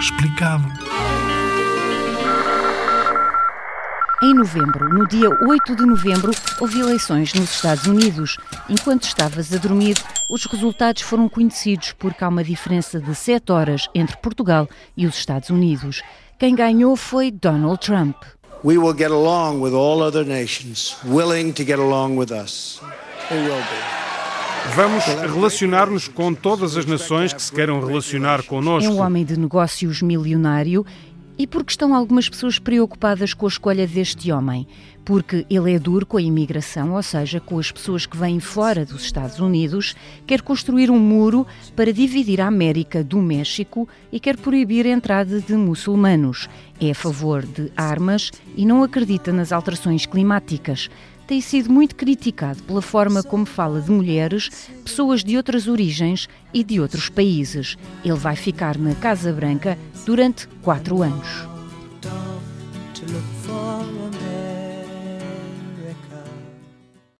explicado. Em novembro, no dia 8 de novembro, houve eleições nos Estados Unidos. Enquanto estavas a dormir, os resultados foram conhecidos porque há uma diferença de 7 horas entre Portugal e os Estados Unidos. Quem ganhou foi Donald Trump. We will get along with all other nations willing to get along with us. We will be. Vamos relacionar-nos com todas as nações que se queiram relacionar connosco. É um homem de negócios milionário e porque estão algumas pessoas preocupadas com a escolha deste homem? Porque ele é duro com a imigração, ou seja, com as pessoas que vêm fora dos Estados Unidos, quer construir um muro para dividir a América do México e quer proibir a entrada de muçulmanos. É a favor de armas e não acredita nas alterações climáticas tem sido muito criticado pela forma como fala de mulheres, pessoas de outras origens e de outros países. Ele vai ficar na Casa Branca durante quatro anos.